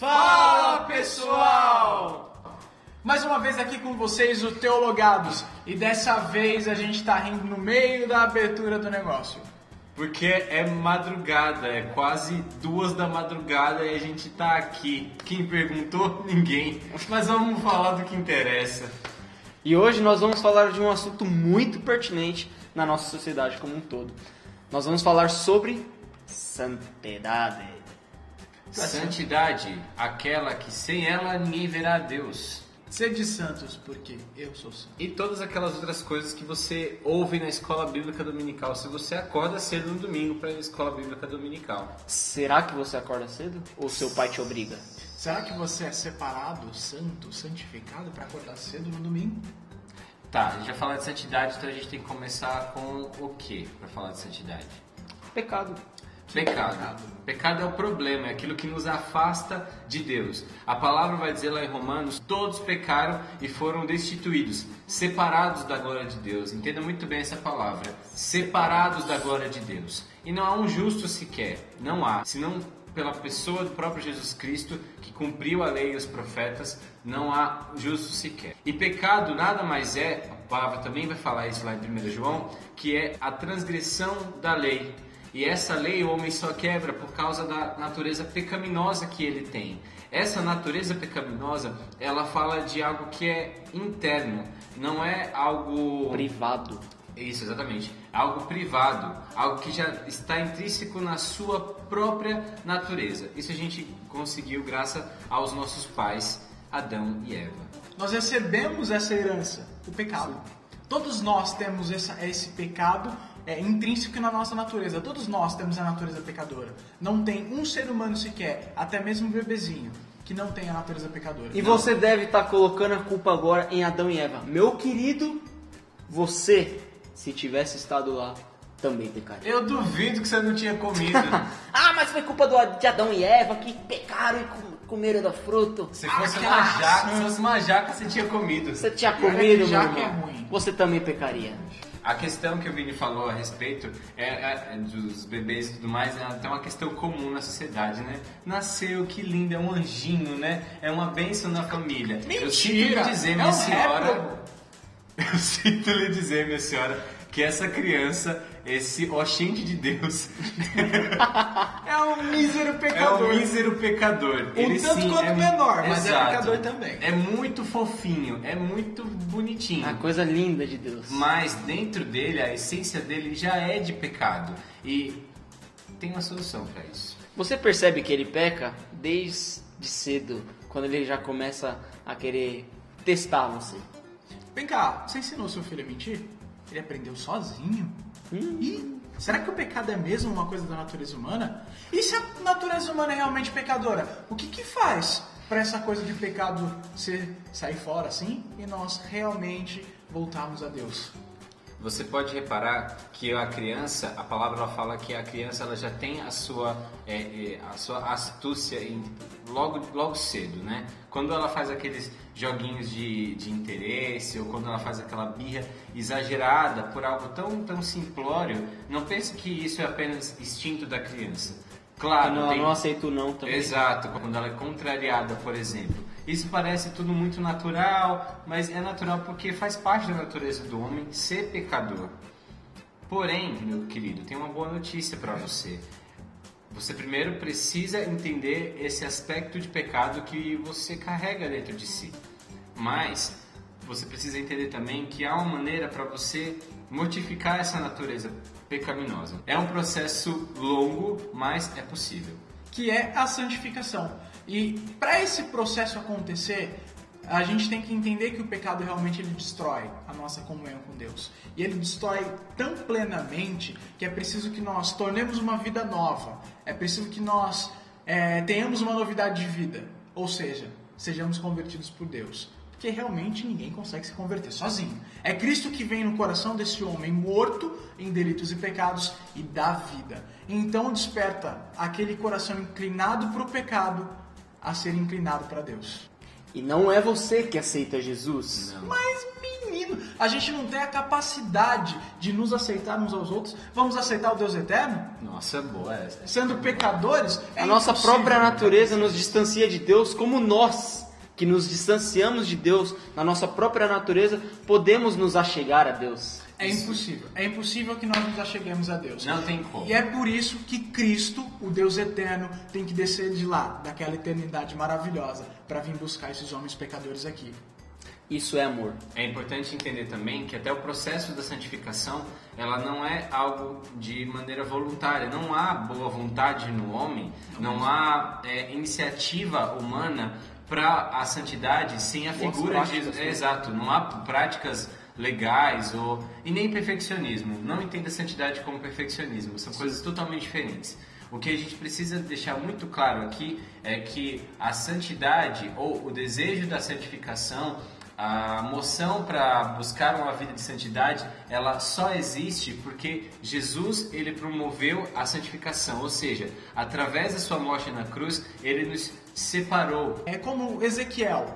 Fala pessoal! Mais uma vez aqui com vocês o Teologados e dessa vez a gente tá rindo no meio da abertura do negócio. Porque é madrugada, é quase duas da madrugada e a gente tá aqui. Quem perguntou? Ninguém. Mas vamos falar do que interessa. E hoje nós vamos falar de um assunto muito pertinente na nossa sociedade como um todo. Nós vamos falar sobre santidade. Santidade, aquela que sem ela ninguém verá a Deus. Sede santos, porque eu sou santo. E todas aquelas outras coisas que você ouve na escola bíblica dominical. Se você acorda cedo no domingo para a escola bíblica dominical. Será que você acorda cedo ou seu pai te obriga? Será que você é separado, santo, santificado para acordar cedo no domingo? Tá, a gente já falou de santidade, então a gente tem que começar com o que para falar de santidade? Pecado. Pecado. Pecado é o problema, é aquilo que nos afasta de Deus. A palavra vai dizer lá em Romanos: todos pecaram e foram destituídos, separados da glória de Deus. Entenda muito bem essa palavra: separados da glória de Deus. E não há um justo sequer, não há, senão pela pessoa do próprio Jesus Cristo que cumpriu a lei e os profetas, não há justo sequer. E pecado nada mais é, a palavra também vai falar isso lá em 1 João, que é a transgressão da lei. E essa lei o homem só quebra por causa da natureza pecaminosa que ele tem. Essa natureza pecaminosa, ela fala de algo que é interno, não é algo Privado. isso, exatamente. Algo privado, algo que já está intrínseco na sua própria natureza. Isso a gente conseguiu graças aos nossos pais, Adão e Eva. Nós recebemos essa herança, o pecado. Todos nós temos essa- esse pecado é, intrínseco na nossa natureza. Todos nós temos a natureza pecadora. Não tem um ser humano sequer, até mesmo um bebezinho, que não tem a natureza pecadora. E você deve estar colocando a culpa agora em Adão e Eva. Meu querido, você, se tivesse estado lá, também pecaria. Eu duvido que você não tinha comido. Ah, mas foi culpa do, de Adão e Eva que pecaram e com- comeram da fruta. Se fosse uma jaca, se fosse uma jaca, você tinha comido. Você tinha é comido, meu jaca é irmão. ruim. Você também pecaria. A questão que o Vini falou a respeito é, é- é dos bebês e tudo mais é até uma questão comum na sociedade, né? Nasceu, que lindo, é um anjinho, né? É uma bênção na família. Eu sinto lhe Mentira! dizer, É minha um senhora. réprobo. Eu sinto lhe dizer, minha senhora, que essa criança, esse oxente de Deus, É um mísero é pecador. um mísero pecador. Um tanto quanto menor, mas é Exato. pecador também. É muito fofinho, é muito bonitinho. A coisa linda de Deus. Mas dentro dele, a essência dele já é de pecado. E tem uma solução para isso. Você percebe que ele peca desde cedo, quando ele já começa a querer testar você. Vem cá, você ensinou seu filho a mentir? Ele aprendeu sozinho? Ih, será que o pecado é mesmo uma coisa da natureza humana? E se a natureza humana é realmente pecadora? O que que faz para essa coisa de pecado ser, sair fora assim e nós realmente voltarmos a Deus? Você pode reparar que a criança, a palavra ela fala que a criança ela já tem a sua, é, é, a sua astúcia em- logo, logo cedo, né? Quando ela faz aqueles joguinhos de, de interesse ou quando ela faz aquela birra exagerada por algo tão, tão simplório, não pense que isso é apenas instinto da criança. Claro, não, tem- não aceito não também. Exato, quando ela é contrariada, por exemplo. Isso parece tudo muito natural, mas é natural porque faz parte da natureza do homem ser pecador. Porém, meu querido, tem uma boa notícia para você. Você primeiro precisa entender esse aspecto de pecado que você carrega dentro de si. Mas você precisa entender também que há uma maneira para você mortificar essa natureza pecaminosa. É um processo longo, mas é possível. que é a santificação. E para esse processo acontecer, a gente tem que entender que o pecado realmente ele destrói a nossa comunhão com Deus. E ele destrói tão plenamente que é preciso que nós tornemos uma vida nova. É preciso que nós é, tenhamos uma novidade de vida. Ou seja, sejamos convertidos por Deus. Porque realmente ninguém consegue se converter sozinho. É Cristo que vem no coração desse homem morto em delitos e pecados e dá vida. Então desperta aquele coração inclinado para o pecado a ser inclinado para Deus. E não é você que aceita Jesus. Não. Mas menino, a gente não tem a capacidade de nos aceitar uns aos outros, vamos aceitar o Deus eterno? Nossa, boa essa. Sendo pecadores? É a nossa própria natureza nos distancia de Deus, como nós, que nos distanciamos de Deus, na nossa própria natureza, podemos nos achegar a Deus. É impossível. É impossível que nós nos acheguemos a Deus. Não tem como. E é por isso que Cristo, o Deus eterno, tem que descer de lá, daquela eternidade maravilhosa, para vir buscar esses homens pecadores aqui. Isso é amor. É importante entender também que até o processo da santificação, ela não é algo de maneira voluntária. Não há boa vontade no homem, não há é, iniciativa humana para a santidade sem a figura de práticas, é, né? exato. Não há práticas legais ou e nem perfeccionismo. Não entenda a santidade como perfeccionismo. São coisas totalmente diferentes. O que a gente precisa deixar muito claro aqui é que a santidade ou o desejo da santificação, a moção para buscar uma vida de santidade, ela só existe porque Jesus ele promoveu a santificação, ou seja, através da sua morte na cruz, ele nos separou. É como Ezequiel,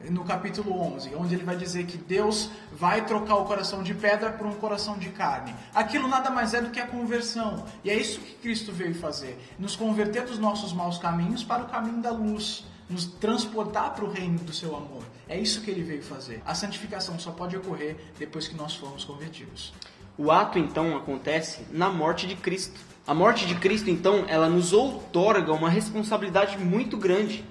no capítulo 11, onde ele vai dizer que Deus vai trocar o coração de pedra por um coração de carne. Aquilo nada mais é do que a conversão. E é isso que Cristo veio fazer: nos converter dos nossos maus caminhos para o caminho da luz, nos transportar para o reino do seu amor. É isso que ele veio fazer. A santificação só pode ocorrer depois que nós formos convertidos. O ato então acontece na morte de Cristo. A morte de Cristo então, ela nos outorga uma responsabilidade muito grande.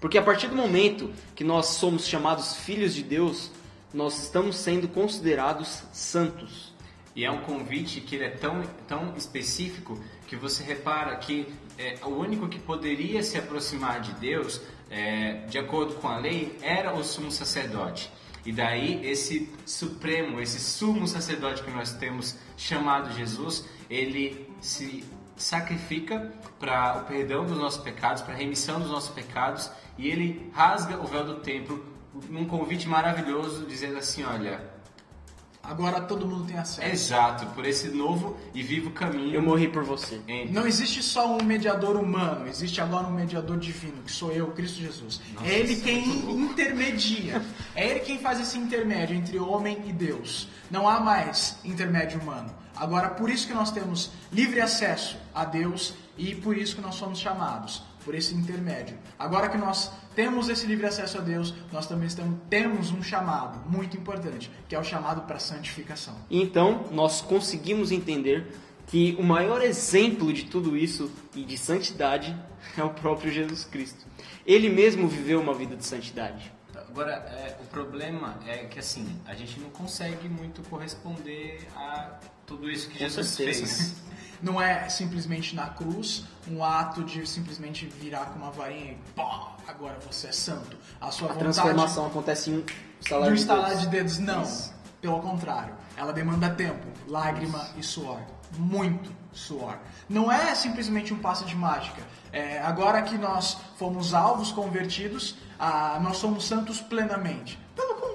Porque a partir do momento que nós somos chamados filhos de Deus, nós estamos sendo considerados santos. E é um convite que ele é tão, tão específico que você repara que é, o único que poderia se aproximar de Deus, é, de acordo com a lei, era o sumo sacerdote. E daí esse supremo, esse sumo sacerdote que nós temos chamado Jesus, ele se sacrifica para o perdão dos nossos pecados, para a remissão dos nossos pecados, e ele rasga o véu do templo num convite maravilhoso, dizendo assim, olha, Agora todo mundo tem é acesso. exato, por esse novo e vivo caminho. Eu morri por você. entre- Não existe só um mediador humano, existe agora um mediador divino, que sou eu, Cristo Jesus. Nossa, é ele é quem louco. intermedia. É ele quem faz esse intermédio entre homem e Deus. Não há mais intermédio humano. Agora, por isso que nós temos livre acesso a Deus e por isso que nós somos chamados, por esse intermédio. Agora que nós temos esse livre acesso a Deus, nós também estamos- temos um chamado muito importante, que é o chamado para santificação. Então nós conseguimos entender que o maior exemplo de tudo isso e de santidade é o próprio Jesus Cristo. Ele mesmo viveu uma vida de santidade. Agora, é, o problema é que assim, a gente não consegue muito corresponder a tudo isso que Com Jesus certeza. fez. Não é simplesmente na cruz um ato de simplesmente virar com uma varinha e pá, agora você é santo. A sua A vontade transformação acontece em um um de estalar dedos. de dedos, não. Isso. Pelo contrário, ela demanda tempo, lágrima e suor. Muito suor. Não é simplesmente um passe de mágica. É, agora que nós fomos alvos convertidos, ah, nós somos santos plenamente.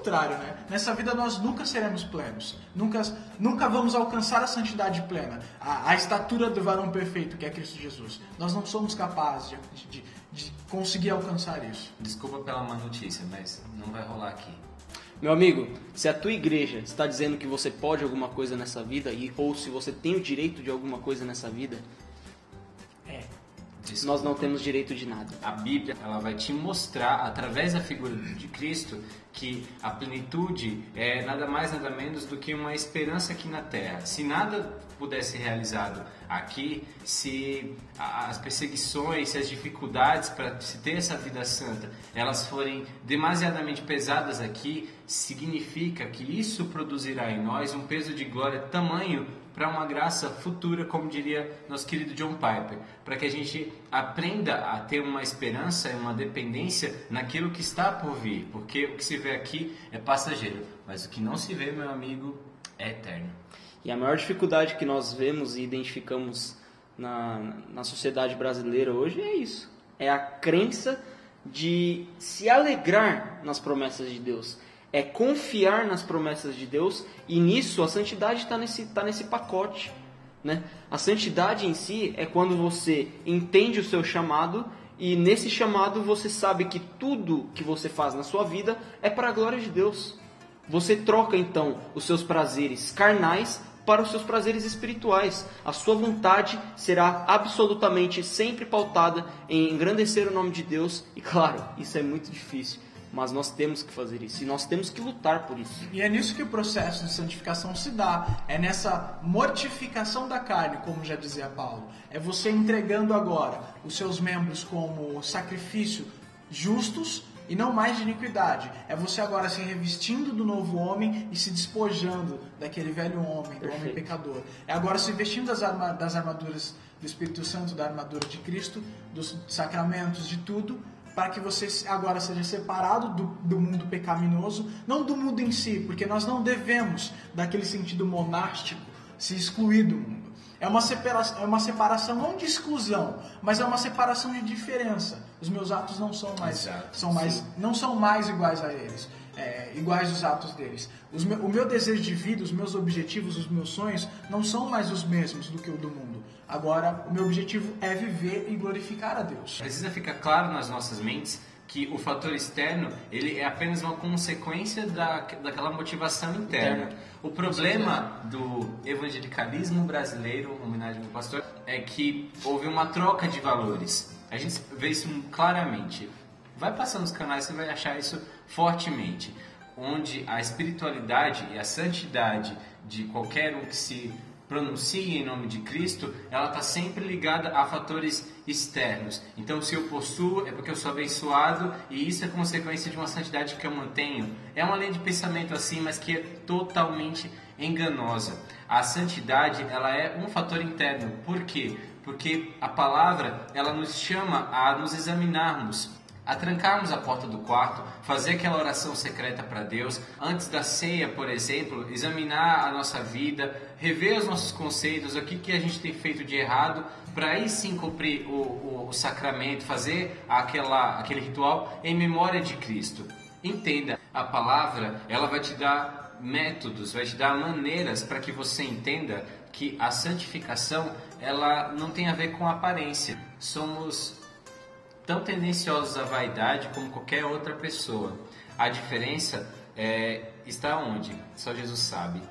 Contrário, né? Nessa vida nós nunca seremos plenos. Nunca, nunca vamos alcançar a santidade plena. A, a estatura do varão perfeito, que é Cristo Jesus. Nós não somos capazes de, de, de conseguir alcançar isso. Desculpa pela má notícia, mas não vai rolar aqui. Meu amigo, se a tua igreja está dizendo que você pode alguma coisa nessa vida e ou se você tem o direito de alguma coisa nessa vida. Desculpa. nós não temos direito de nada. A Bíblia ela vai te mostrar através da figura de Cristo que a plenitude é nada mais nada menos do que uma esperança aqui na Terra. Se nada pudesse ser realizado aqui, se as perseguições, se as dificuldades para se ter essa vida santa, elas forem demasiadamente pesadas aqui, significa que isso produzirá em nós um peso de glória tamanho para uma graça futura, como diria nosso querido John Piper, para que a gente aprenda a ter uma esperança e uma dependência naquilo que está por vir, porque o que se vê aqui é passageiro, mas o que não se vê, meu amigo, é eterno. E a maior dificuldade que nós vemos e identificamos na, na sociedade brasileira hoje é isso. É a crença de se alegrar nas promessas de Deus. É confiar nas promessas de Deus e nisso a santidade está nesse, tá nesse pacote. Né? A santidade em si é quando você entende o seu chamado e nesse chamado você sabe que tudo que você faz na sua vida é para a glória de Deus. Você troca então os seus prazeres carnais para os seus prazeres espirituais. A sua vontade será absolutamente sempre pautada em engrandecer o nome de Deus. E claro, isso é muito difícil, mas nós temos que fazer isso e nós temos que lutar por isso. E é nisso que o processo de santificação se dá. É nessa mortificação da carne, como já dizia Paulo. É você entregando agora os seus membros como sacrifício justos e não mais de iniquidade. É você agora se revestindo do novo homem e se despojando daquele velho homem, do homem pecador. É agora se vestindo das, arma, das armaduras do Espírito Santo, da armadura de Cristo, dos sacramentos, de tudo, para que você agora seja separado do, do mundo pecaminoso, não do mundo em si, porque nós não devemos, daquele sentido monástico, se excluir do mundo. É uma, separação, é uma separação não de exclusão, mas é uma separação de diferença. Os meus atos não são mais, Exato, são mais, não são mais iguais a eles, é, iguais os atos deles. Os, o meu desejo de vida, os meus objetivos, os meus sonhos não são mais os mesmos do que o do mundo. Agora, o meu objetivo é viver e glorificar a Deus. Precisa ficar claro nas nossas mentes que o fator externo ele é apenas uma consequência da, daquela motivação interna. O problema do evangelicalismo brasileiro, homenagem ao pastor, é que houve uma troca de valores. A gente vê isso claramente. Vai passando os canais, você vai achar isso fortemente. Onde a espiritualidade e a santidade de qualquer um que se pronuncie em nome de Cristo, ela está sempre ligada a fatores externos. Então, se eu possuo, é porque eu sou abençoado e isso é consequência de uma santidade que eu mantenho. É uma lei de pensamento assim, mas que é totalmente enganosa. A santidade, ela é um fator interno. Por quê? Porque a palavra, ela nos chama a nos examinarmos a trancarmos a porta do quarto, fazer aquela oração secreta para Deus, antes da ceia, por exemplo, examinar a nossa vida, rever os nossos conceitos, o que, que a gente tem feito de errado, para aí sim cumprir o, o, o, sacramento, fazer aquela, aquele ritual em memória de Cristo. Entenda, a palavra ela vai te dar métodos, vai te dar maneiras para que você entenda que a santificação ela não tem a ver com aparência. Somos tão tendenciosos à vaidade como qualquer outra pessoa. A diferença é, está onde? Só Jesus sabe,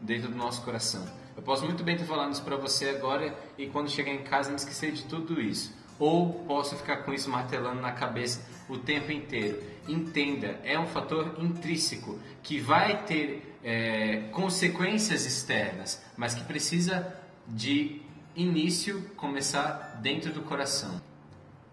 dentro do nosso coração. Eu posso muito bem estar falando isso para você agora e quando chegar em casa me esquecer de tudo isso. Ou posso ficar com isso martelando na cabeça o tempo inteiro. Entenda, é um fator intrínseco que vai ter é, consequências externas, mas que precisa de início começar dentro do coração.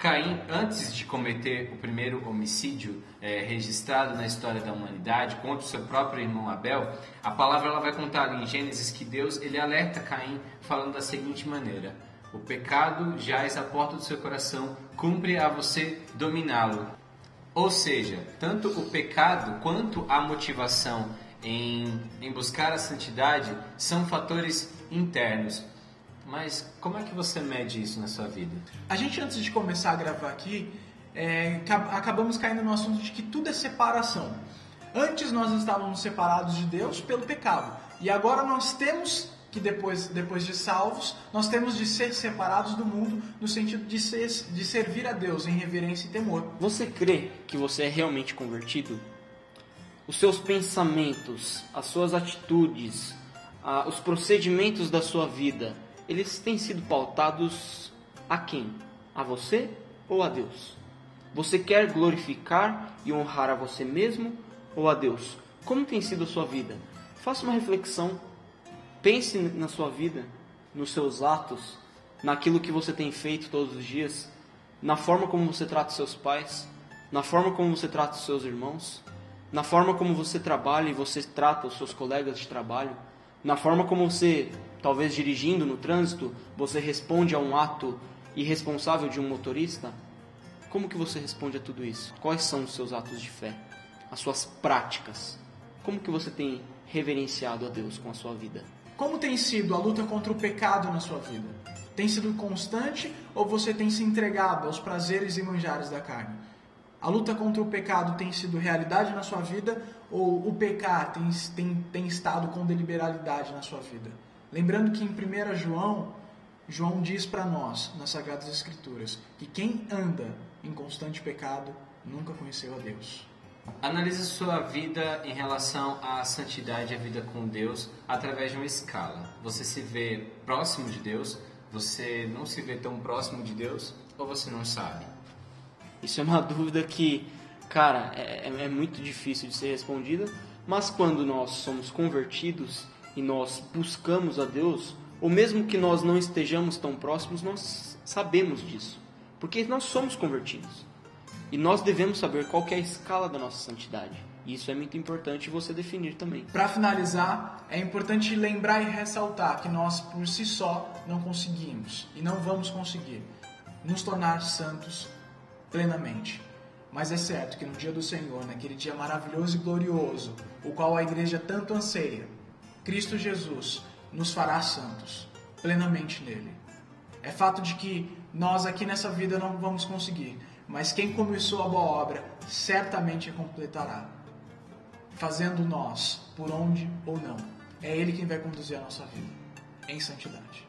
Caim, antes de cometer o primeiro homicídio é, registrado na história da humanidade contra o seu próprio irmão Abel, a palavra ela vai contar em Gênesis que Deus ele alerta Caim falando da seguinte maneira: O pecado jaz à porta do seu coração, cumpre a você dominá-lo. Ou seja, tanto o pecado quanto a motivação em, em buscar a santidade são fatores internos. Mas como é que você mede isso na sua vida? A gente, antes de começar a gravar aqui, é, acabamos caindo no assunto de que tudo é separação. Antes nós estávamos separados de Deus pelo pecado. E agora nós temos que depois, depois de salvos, nós temos de ser separados do mundo no sentido de, ser, de servir a Deus em reverência e temor. Você crê que você é realmente convertido? Os seus pensamentos, as suas atitudes, os procedimentos da sua vida eles têm sido pautados a quem? A você ou a Deus? Você quer glorificar e honrar a você mesmo ou a Deus? Como tem sido a sua vida? Faça uma reflexão. Pense na sua vida, nos seus atos, naquilo que você tem feito todos os dias, na forma como você trata seus pais, na forma como você trata os seus irmãos, na forma como você trabalha e você trata os seus colegas de trabalho, na forma como você talvez dirigindo no trânsito, você responde a um ato irresponsável de um motorista? Como que você responde a tudo isso? Quais são os seus atos de fé? As suas práticas? Como que você tem reverenciado a Deus com a sua vida? Como tem sido a luta contra o pecado na sua vida? Tem sido constante ou você tem se entregado aos prazeres e manjares da carne? A luta contra o pecado tem sido realidade na sua vida ou o pecar tem, tem, tem estado com deliberalidade na sua vida? Lembrando que em 1 João, João diz para nós, nas Sagradas Escrituras, que quem anda em constante pecado nunca conheceu a Deus. Analise sua vida em relação à santidade e à vida com Deus através de uma escala. Você se vê próximo de Deus? Você não se vê tão próximo de Deus? Ou você não sabe? Isso é uma dúvida que, cara, é, é muito difícil de ser respondida, mas quando nós somos convertidos e nós buscamos a Deus, ou mesmo que nós não estejamos tão próximos, nós sabemos disso, porque nós somos convertidos. E nós devemos saber qual é a escala da nossa santidade. E isso é muito importante você definir também. Para finalizar, é importante lembrar e ressaltar que nós por si só não conseguimos e não vamos conseguir nos tornar santos plenamente. Mas é certo que no dia do Senhor, naquele dia maravilhoso e glorioso, o qual a igreja tanto anseia, Cristo Jesus nos fará santos plenamente nele. É fato de que nós aqui nessa vida não vamos conseguir, mas quem começou a boa obra certamente a completará, fazendo nós por onde ou não. É Ele quem vai conduzir a nossa vida em santidade.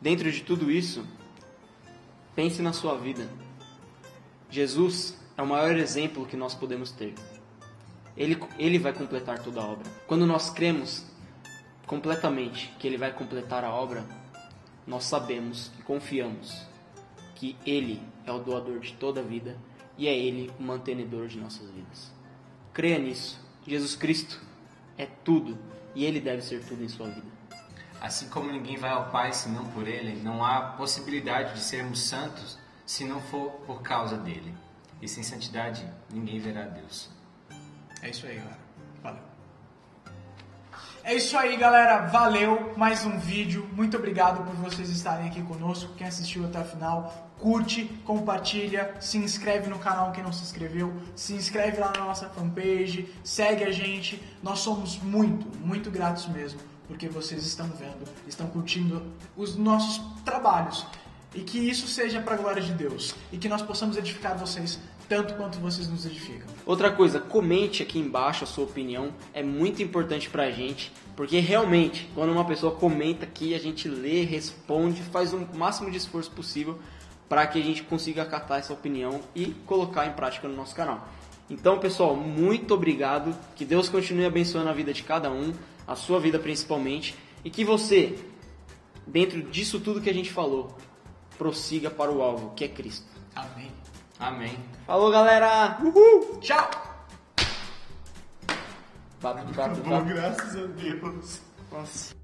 Dentro de tudo isso, pense na sua vida. Jesus é o maior exemplo que nós podemos ter. Ele, ele vai completar toda a obra. Quando nós cremos completamente que Ele vai completar a obra, nós sabemos e confiamos que Ele é o doador de toda a vida e é Ele o mantenedor de nossas vidas. Creia nisso. Jesus Cristo é tudo e Ele deve ser tudo em sua vida. Assim como ninguém vai ao Pai senão por Ele, não há possibilidade de sermos santos se não for por causa dele. E sem santidade, ninguém verá Deus. É isso aí, galera. É isso aí, galera. Valeu. Mais um vídeo. Muito obrigado por vocês estarem aqui conosco. Quem assistiu até o final, curte, compartilha, se inscreve no canal quem não se inscreveu, se inscreve lá na nossa fanpage, segue a gente. Nós somos muito, muito gratos mesmo, porque vocês estão vendo, estão curtindo os nossos trabalhos. E que isso seja para a glória de Deus. E que nós possamos edificar vocês tanto quanto vocês nos edificam. Outra coisa, comente aqui embaixo a sua opinião, é muito importante pra gente, porque realmente, quando uma pessoa comenta aqui, a gente lê, responde, faz o máximo de esforço possível para que a gente consiga acatar essa opinião e colocar em prática no nosso canal. Então, pessoal, muito obrigado, que Deus continue abençoando a vida de cada um, a sua vida principalmente, e que você, dentro disso tudo que a gente falou, prossiga para o alvo, que é Cristo. Amém. Amém. Falou, galera! Uhul! Tchau! Bato, bato, Bom, bato. graças a Deus. Nossa.